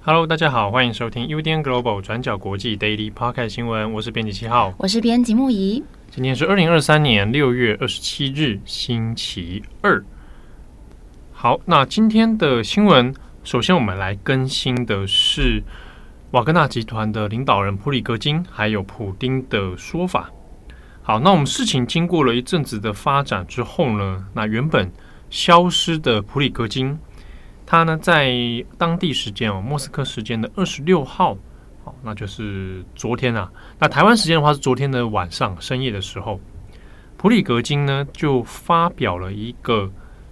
Hello，大家好，欢迎收听 UDN Global 转角国际 Daily Podcast 新闻，我是编辑七号，我是编辑木仪。今天是二零二三年六月二十七日，星期二。好，那今天的新闻，首先我们来更新的是瓦格纳集团的领导人普里格金还有普丁的说法。好，那我们事情经过了一阵子的发展之后呢，那原本消失的普里格金，他呢在当地时间哦，莫斯科时间的二十六号，好，那就是昨天啊，那台湾时间的话是昨天的晚上深夜的时候，普里格金呢就发表了一个。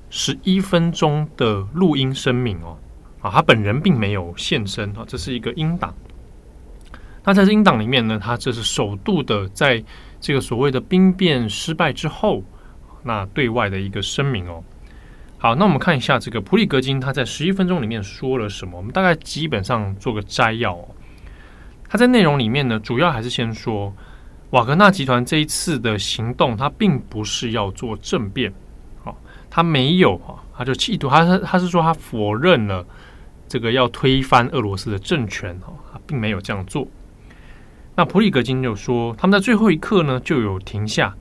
十一分钟的录音声明哦，啊，他本人并没有现身啊，这是一个音档。那在这音档里面呢，他这是首度的在这个所谓的兵变失败之后，那对外的一个声明哦。好，那我们看一下这个普里格金他在十一分钟里面说了什么，我们大概基本上做个摘要哦。他在内容里面呢，主要还是先说瓦格纳集团这一次的行动，他并不是要做政变。他没有啊，他就企图，他是他是说他否认了这个要推翻俄罗斯的政权哈，他并没有这样做。那普里格金就说，他们在最后一刻呢就有停下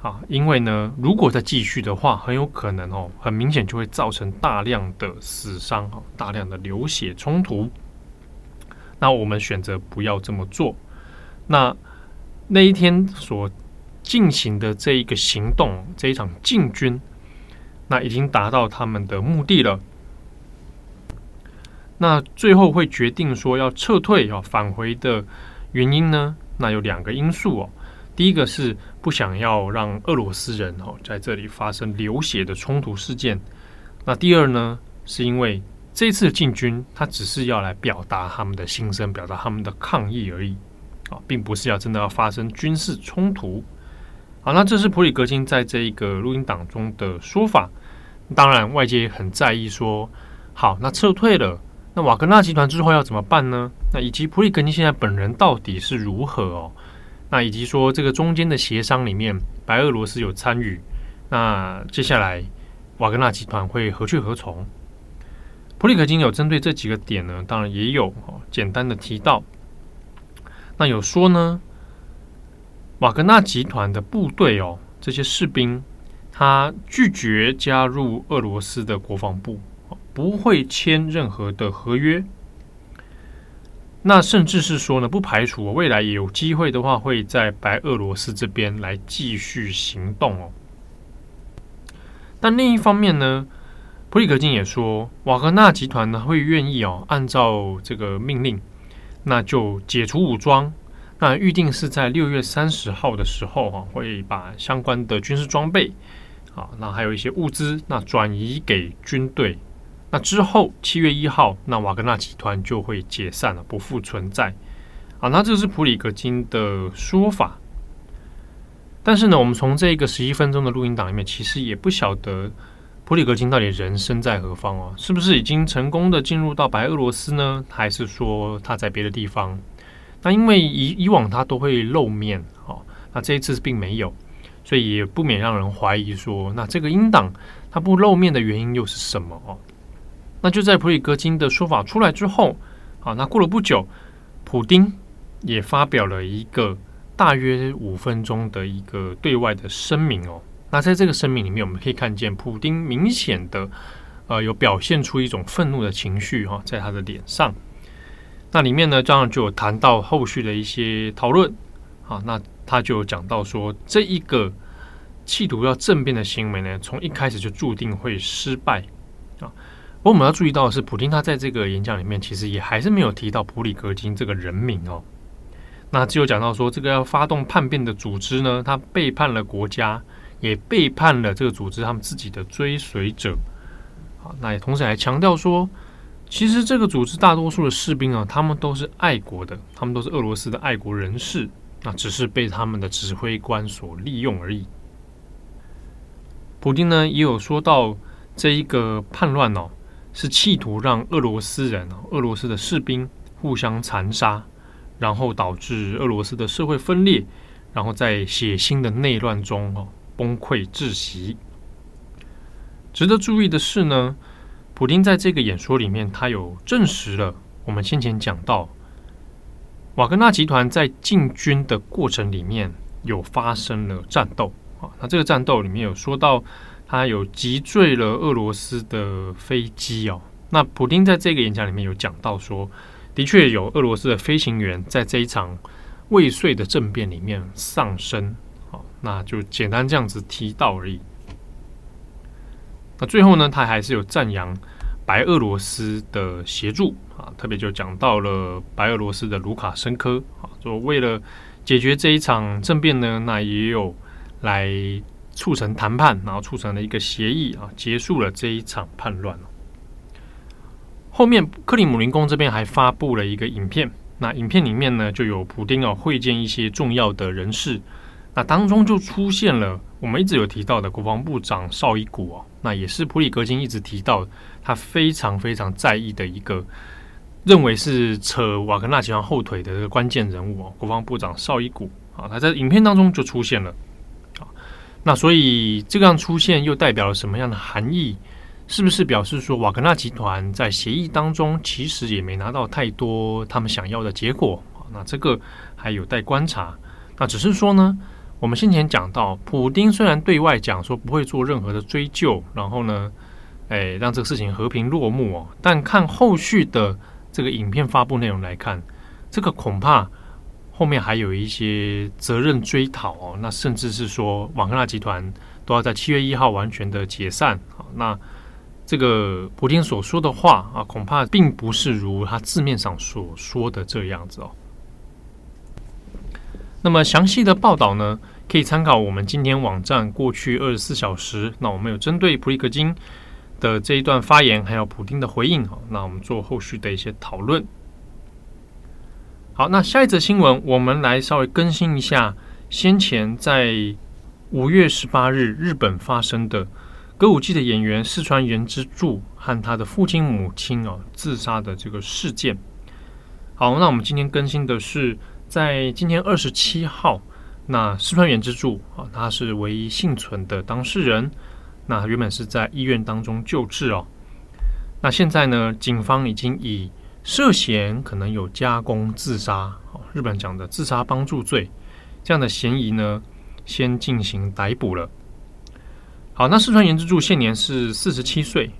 啊，因为呢，如果再继续的话，很有可能哦，很明显就会造成大量的死伤哈，大量的流血冲突。那我们选择不要这么做。那那一天所进行的这一个行动，这一场进军。那已经达到他们的目的了。那最后会决定说要撤退、要返回的原因呢？那有两个因素哦。第一个是不想要让俄罗斯人哦在这里发生流血的冲突事件。那第二呢，是因为这次进军，他只是要来表达他们的心声，表达他们的抗议而已啊，并不是要真的要发生军事冲突。好，那这是普里格金在这一个录音档中的说法。当然，外界很在意说，好，那撤退了，那瓦格纳集团之后要怎么办呢？那以及普里格金现在本人到底是如何哦？那以及说这个中间的协商里面，白俄罗斯有参与，那接下来瓦格纳集团会何去何从？普里克金有针对这几个点呢，当然也有哦，简单的提到，那有说呢。瓦格纳集团的部队哦，这些士兵，他拒绝加入俄罗斯的国防部，不会签任何的合约。那甚至是说呢，不排除未来有机会的话，会在白俄罗斯这边来继续行动哦。但另一方面呢，普里格金也说，瓦格纳集团呢会愿意哦，按照这个命令，那就解除武装。那预定是在六月三十号的时候，哈，会把相关的军事装备，啊，那还有一些物资，那转移给军队。那之后七月一号，那瓦格纳集团就会解散了，不复存在。啊，那这是普里格金的说法。但是呢，我们从这个十一分钟的录音档里面，其实也不晓得普里格金到底人身在何方哦，是不是已经成功的进入到白俄罗斯呢？还是说他在别的地方？那因为以以往他都会露面，哦，那这一次并没有，所以也不免让人怀疑说，那这个英党他不露面的原因又是什么哦？那就在普里戈金的说法出来之后，啊，那过了不久，普丁也发表了一个大约五分钟的一个对外的声明哦。那在这个声明里面，我们可以看见普丁明显的呃有表现出一种愤怒的情绪哈，在他的脸上。那里面呢，当然就有谈到后续的一些讨论，好，那他就讲到说，这一个企图要政变的行为呢，从一开始就注定会失败啊。我们要注意到的是，普京他在这个演讲里面，其实也还是没有提到普里格金这个人名哦。那只有讲到说，这个要发动叛变的组织呢，他背叛了国家，也背叛了这个组织他们自己的追随者。好，那也同时还强调说。其实这个组织大多数的士兵啊，他们都是爱国的，他们都是俄罗斯的爱国人士，那只是被他们的指挥官所利用而已。普丁呢也有说到，这一个叛乱哦，是企图让俄罗斯人、俄罗斯的士兵互相残杀，然后导致俄罗斯的社会分裂，然后在血腥的内乱中哦崩溃窒息。值得注意的是呢，普丁在这个演说里面，他有证实了我们先前讲到，瓦格纳集团在进军的过程里面有发生了战斗啊。那这个战斗里面有说到，他有击坠了俄罗斯的飞机哦。那普丁在这个演讲里面有讲到说，的确有俄罗斯的飞行员在这一场未遂的政变里面丧生。好，那就简单这样子提到而已。那最后呢，他还是有赞扬白俄罗斯的协助啊，特别就讲到了白俄罗斯的卢卡申科啊，就为了解决这一场政变呢，那也有来促成谈判，然后促成了一个协议啊，结束了这一场叛乱。后面克里姆林宫这边还发布了一个影片，那影片里面呢，就有普丁啊会见一些重要的人士。那当中就出现了我们一直有提到的国防部长绍伊古哦，那也是普里格金一直提到他非常非常在意的一个，认为是扯瓦格纳集团后腿的这个关键人物哦，国防部长绍伊古啊，他在影片当中就出现了啊，那所以这样出现又代表了什么样的含义？是不是表示说瓦格纳集团在协议当中其实也没拿到太多他们想要的结果？那这个还有待观察。那只是说呢。我们先前讲到，普丁虽然对外讲说不会做任何的追究，然后呢，哎，让这个事情和平落幕哦，但看后续的这个影片发布内容来看，这个恐怕后面还有一些责任追讨哦，那甚至是说瓦格纳集团都要在七月一号完全的解散。好，那这个普丁所说的话啊，恐怕并不是如他字面上所说的这样子哦。那么详细的报道呢，可以参考我们今天网站过去二十四小时。那我们有针对普里克金的这一段发言，还有普丁的回应，那我们做后续的一些讨论。好，那下一则新闻，我们来稍微更新一下先前在五月十八日日本发生的歌舞伎的演员四川元之助和他的父亲母亲哦自杀的这个事件。好，那我们今天更新的是。在今天二十七号，那四川元之助啊，他是唯一幸存的当事人。那原本是在医院当中救治哦。那现在呢，警方已经以涉嫌可能有加工自杀，日本讲的自杀帮助罪这样的嫌疑呢，先进行逮捕了。好，那四川元之助现年是四十七岁。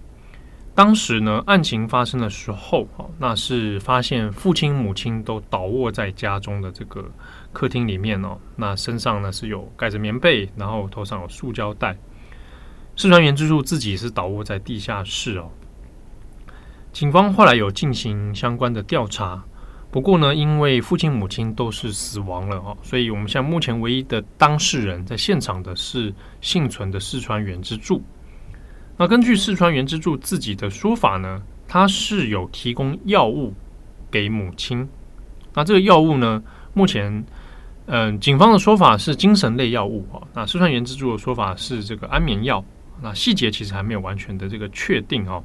当时呢，案情发生的时候，哦，那是发现父亲母亲都倒卧在家中的这个客厅里面哦，那身上呢是有盖着棉被，然后头上有塑胶袋。四川元之助自己是倒卧在地下室哦。警方后来有进行相关的调查，不过呢，因为父亲母亲都是死亡了哦，所以我们现在目前唯一的当事人在现场的是幸存的四川元之助。那根据四川元之助自己的说法呢，他是有提供药物给母亲。那这个药物呢，目前，嗯、警方的说法是精神类药物啊。那四川元之助的说法是这个安眠药。那细节其实还没有完全的这个确定哦。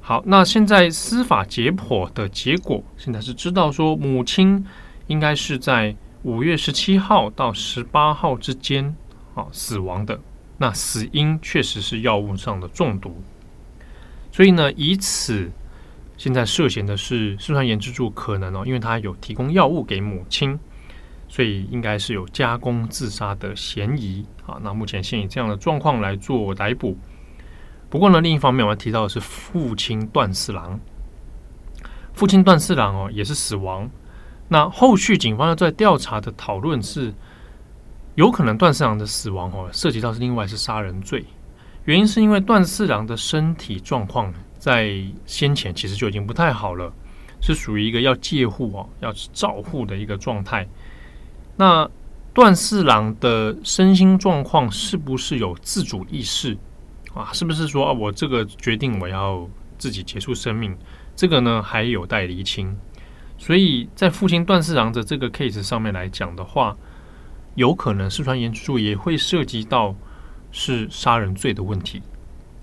好，那现在司法解剖的结果，现在是知道说母亲应该是在五月十七号到十八号之间啊死亡的。那死因确实是药物上的中毒，所以呢，以此现在涉嫌的是四川元之助可能哦，因为他有提供药物给母亲，所以应该是有加工自杀的嫌疑啊。那目前先以这样的状况来做逮捕。不过呢，另一方面我要提到的是父亲段四郎，父亲段四郎哦也是死亡。那后续警方要在调查的讨论是。有可能段四郎的死亡哦，涉及到是另外是杀人罪，原因是因为段四郎的身体状况在先前其实就已经不太好了，是属于一个要戒护哦，要照护的一个状态。那段四郎的身心状况是不是有自主意识啊？是不是说啊，我这个决定我要自己结束生命？这个呢还有待厘清。所以在父亲段四郎的这个 case 上面来讲的话。有可能四川元之助也会涉及到是杀人罪的问题，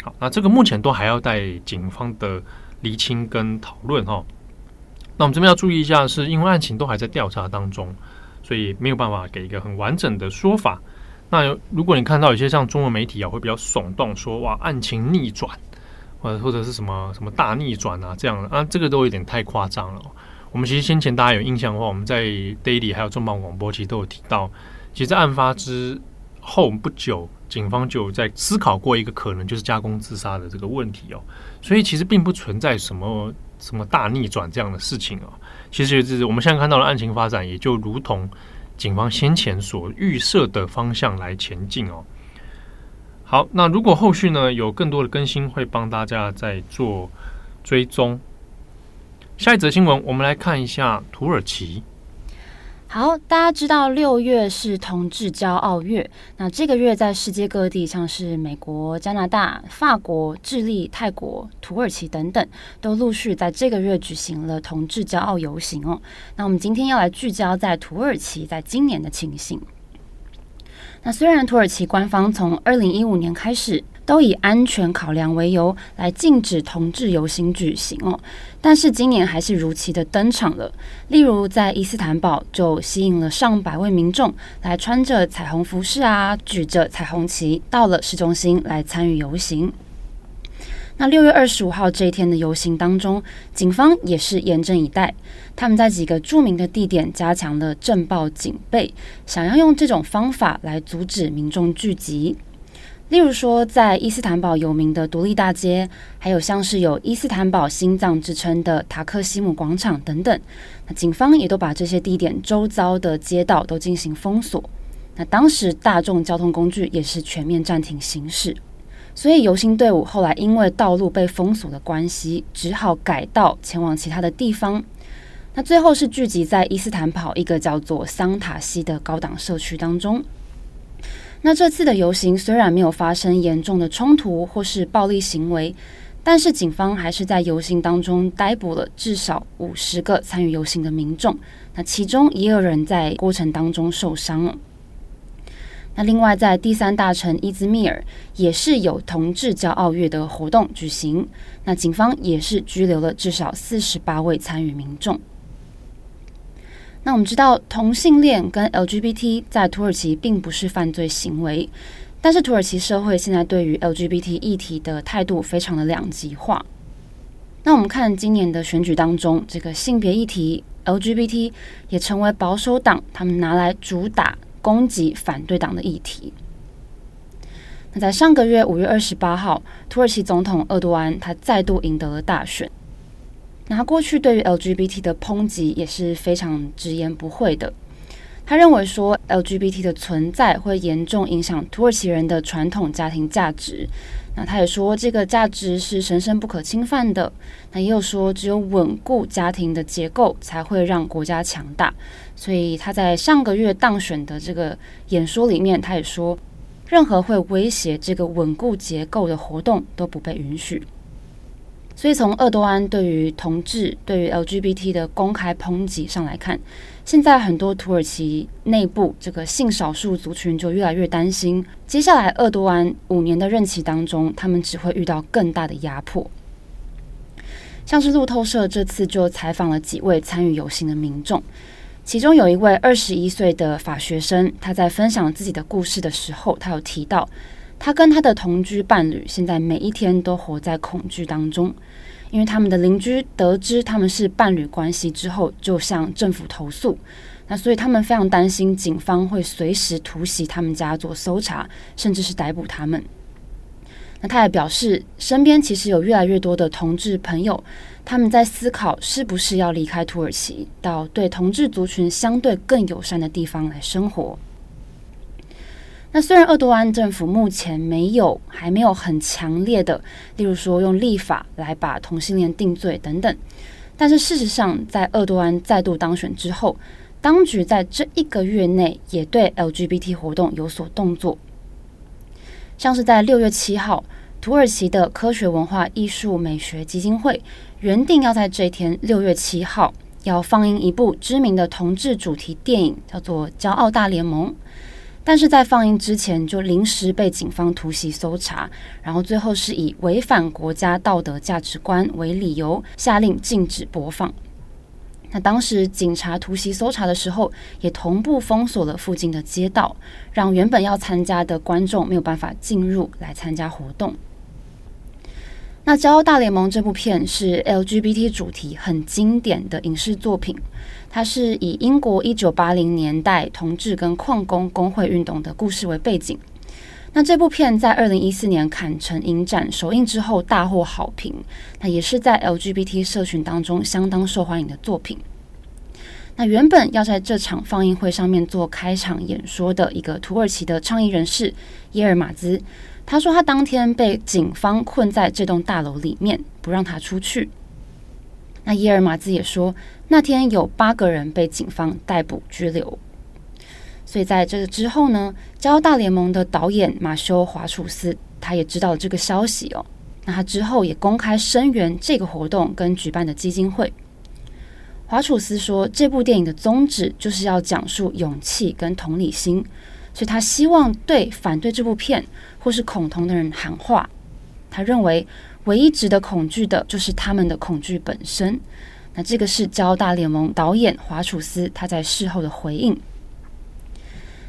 好，那这个目前都还要待警方的厘清跟讨论哈。那我们这边要注意一下，是因为案情都还在调查当中，所以没有办法给一个很完整的说法。那如果你看到有些像中文媒体啊，会比较耸动说哇，案情逆转，或者或者是什么什么大逆转啊这样的啊，这个都有点太夸张了。我们其实先前大家有印象的话，我们在 Daily 还有重磅广播其实都有提到，其实在案发之后不久。警方就在思考过一个可能，就是加工自杀的这个问题哦，所以其实并不存在什么什么大逆转这样的事情哦。其实就是我们现在看到的案情发展，也就如同警方先前所预设的方向来前进哦。好，那如果后续呢有更多的更新，会帮大家再做追踪。下一则新闻，我们来看一下土耳其。好，大家知道六月是同志骄傲月。那这个月在世界各地，像是美国、加拿大、法国、智利、泰国、土耳其等等，都陆续在这个月举行了同志骄傲游行哦。那我们今天要来聚焦在土耳其在今年的情形。那虽然土耳其官方从二零一五年开始，都以安全考量为由来禁止同志游行举行哦，但是今年还是如期的登场了。例如在伊斯坦堡就吸引了上百位民众来穿着彩虹服饰啊，举着彩虹旗到了市中心来参与游行。那六月二十五号这一天的游行当中，警方也是严阵以待，他们在几个著名的地点加强了震爆警备，想要用这种方法来阻止民众聚集。例如说，在伊斯坦堡有名的独立大街，还有像是有伊斯坦堡心脏之称的塔克西姆广场等等，那警方也都把这些地点周遭的街道都进行封锁。那当时大众交通工具也是全面暂停行驶，所以游行队伍后来因为道路被封锁的关系，只好改道前往其他的地方。那最后是聚集在伊斯坦堡一个叫做桑塔西的高档社区当中。那这次的游行虽然没有发生严重的冲突或是暴力行为，但是警方还是在游行当中逮捕了至少五十个参与游行的民众。那其中也有人在过程当中受伤了。那另外在第三大城伊兹密尔也是有同志骄傲月的活动举行，那警方也是拘留了至少四十八位参与民众。那我们知道，同性恋跟 LGBT 在土耳其并不是犯罪行为，但是土耳其社会现在对于 LGBT 议题的态度非常的两极化。那我们看今年的选举当中，这个性别议题 LGBT 也成为保守党他们拿来主打攻击反对党的议题。那在上个月五月二十八号，土耳其总统厄多安他再度赢得了大选。那过去对于 LGBT 的抨击也是非常直言不讳的。他认为说 LGBT 的存在会严重影响土耳其人的传统家庭价值。那他也说这个价值是神圣不可侵犯的。那也有说只有稳固家庭的结构才会让国家强大。所以他在上个月当选的这个演说里面，他也说任何会威胁这个稳固结构的活动都不被允许。所以，从厄多安对于同志、对于 LGBT 的公开抨击上来看，现在很多土耳其内部这个性少数族群就越来越担心，接下来厄多安五年的任期当中，他们只会遇到更大的压迫。像是路透社这次就采访了几位参与游行的民众，其中有一位二十一岁的法学生，他在分享自己的故事的时候，他有提到。他跟他的同居伴侣现在每一天都活在恐惧当中，因为他们的邻居得知他们是伴侣关系之后，就向政府投诉。那所以他们非常担心警方会随时突袭他们家做搜查，甚至是逮捕他们。那他也表示，身边其实有越来越多的同志朋友，他们在思考是不是要离开土耳其，到对同志族群相对更友善的地方来生活。那虽然厄多安政府目前没有还没有很强烈的，例如说用立法来把同性恋定罪等等，但是事实上，在厄多安再度当选之后，当局在这一个月内也对 LGBT 活动有所动作，像是在六月七号，土耳其的科学文化艺术美学基金会原定要在这天六月七号要放映一部知名的同志主题电影，叫做《骄傲大联盟》。但是在放映之前就临时被警方突袭搜查，然后最后是以违反国家道德价值观为理由，下令禁止播放。那当时警察突袭搜查的时候，也同步封锁了附近的街道，让原本要参加的观众没有办法进入来参加活动。那《骄傲大联盟》这部片是 LGBT 主题很经典的影视作品，它是以英国一九八零年代同志跟矿工工会运动的故事为背景。那这部片在二零一四年坎城影展首映之后大获好评，那也是在 LGBT 社群当中相当受欢迎的作品。那原本要在这场放映会上面做开场演说的一个土耳其的倡议人士耶尔马兹，他说他当天被警方困在这栋大楼里面，不让他出去。那耶尔马兹也说，那天有八个人被警方逮捕拘留。所以在这个之后呢，《骄傲大联盟》的导演马修华楚斯他也知道了这个消息哦。那他之后也公开声援这个活动跟举办的基金会。华楚斯说，这部电影的宗旨就是要讲述勇气跟同理心，所以他希望对反对这部片或是恐同的人喊话。他认为，唯一值得恐惧的就是他们的恐惧本身。那这个是《交大联盟》导演华楚斯他在事后的回应。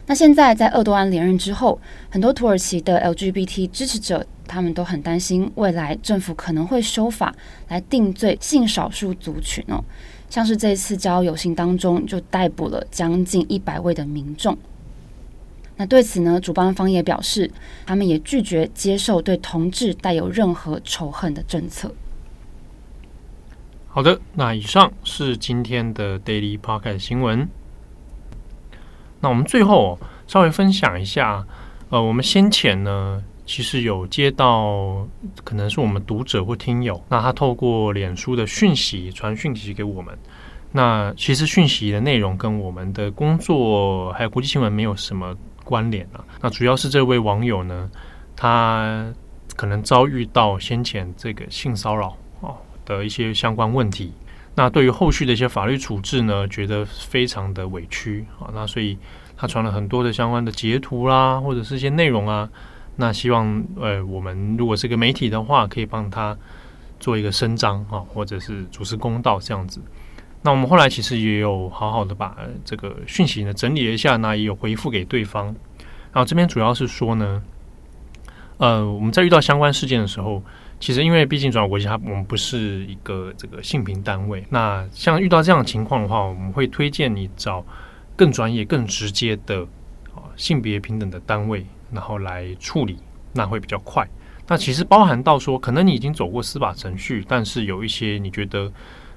那现在在厄多安连任之后，很多土耳其的 LGBT 支持者，他们都很担心未来政府可能会修法来定罪性少数族群哦，像是这次骄傲游行当中就逮捕了将近一百位的民众。那对此呢，主办方也表示，他们也拒绝接受对同志带有任何仇恨的政策。好的，那以上是今天的 Daily Podcast 新闻。那我们最后稍微分享一下，呃，我们先前呢，其实有接到可能是我们读者或听友，那他透过脸书的讯息传讯息给我们。那其实讯息的内容跟我们的工作还有国际新闻没有什么关联啊。那主要是这位网友呢，他可能遭遇到先前这个性骚扰啊的一些相关问题。那对于后续的一些法律处置呢，觉得非常的委屈啊。那所以他传了很多的相关的截图啦，或者是一些内容啊。那希望呃，我们如果是个媒体的话，可以帮他做一个声张啊，或者是主持公道这样子。那我们后来其实也有好好的把这个讯息呢整理了一下，那也有回复给对方。然后这边主要是说呢，呃，我们在遇到相关事件的时候。其实，因为毕竟转国际，它我们不是一个这个性平单位。那像遇到这样的情况的话，我们会推荐你找更专业、更直接的啊性别平等的单位，然后来处理，那会比较快。那其实包含到说，可能你已经走过司法程序，但是有一些你觉得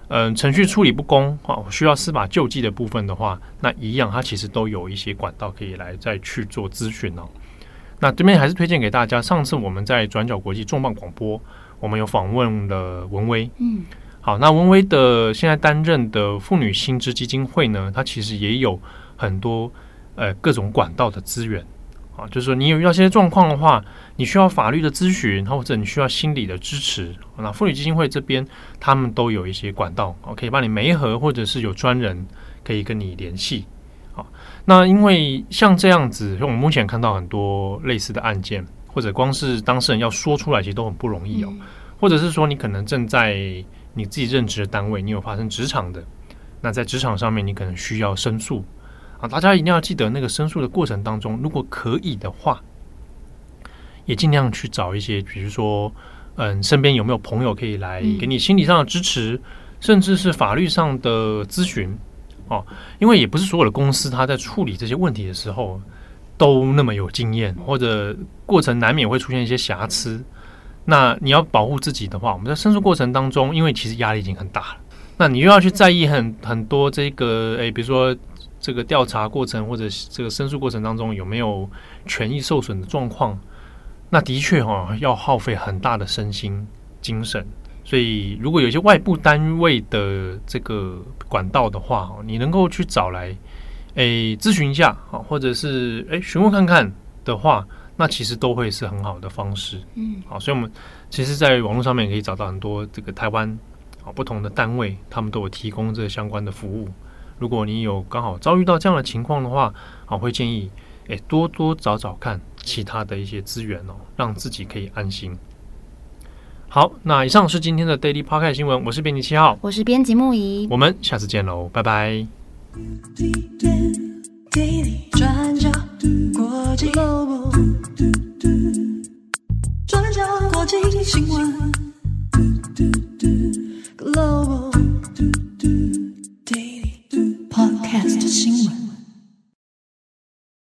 嗯程序处理不公啊，需要司法救济的部分的话，那一样，它其实都有一些管道可以来再去做咨询哦。那这边还是推荐给大家。上次我们在转角国际重磅广播，我们有访问了文威。嗯，好，那文威的现在担任的妇女薪资基金会呢，它其实也有很多呃各种管道的资源啊，就是说你有遇到这些状况的话，你需要法律的咨询，或者你需要心理的支持，那妇女基金会这边他们都有一些管道，可以帮你媒合，或者是有专人可以跟你联系。那因为像这样子，我们目前看到很多类似的案件，或者光是当事人要说出来，其实都很不容易哦。或者是说，你可能正在你自己任职的单位，你有发生职场的，那在职场上面，你可能需要申诉啊。大家一定要记得，那个申诉的过程当中，如果可以的话，也尽量去找一些，比如说，嗯，身边有没有朋友可以来给你心理上的支持，甚至是法律上的咨询。哦，因为也不是所有的公司，他在处理这些问题的时候都那么有经验，或者过程难免会出现一些瑕疵。那你要保护自己的话，我们在申诉过程当中，因为其实压力已经很大了，那你又要去在意很很多这个，诶，比如说这个调查过程或者这个申诉过程当中有没有权益受损的状况，那的确哈要耗费很大的身心精神。所以，如果有一些外部单位的这个管道的话，你能够去找来，诶咨询一下啊，或者是诶询问看看的话，那其实都会是很好的方式。嗯，好，所以我们其实，在网络上面可以找到很多这个台湾啊不同的单位，他们都有提供这相关的服务。如果你有刚好遭遇到这样的情况的话，我，会建议诶、多多找找看其他的一些资源哦，让自己可以安心。好，那以上是今天的 Daily parker 新闻，我是编辑七号，我是编辑木仪，我们下次见喽，拜拜。Global，转角国际新闻。Global。Podcast 新闻。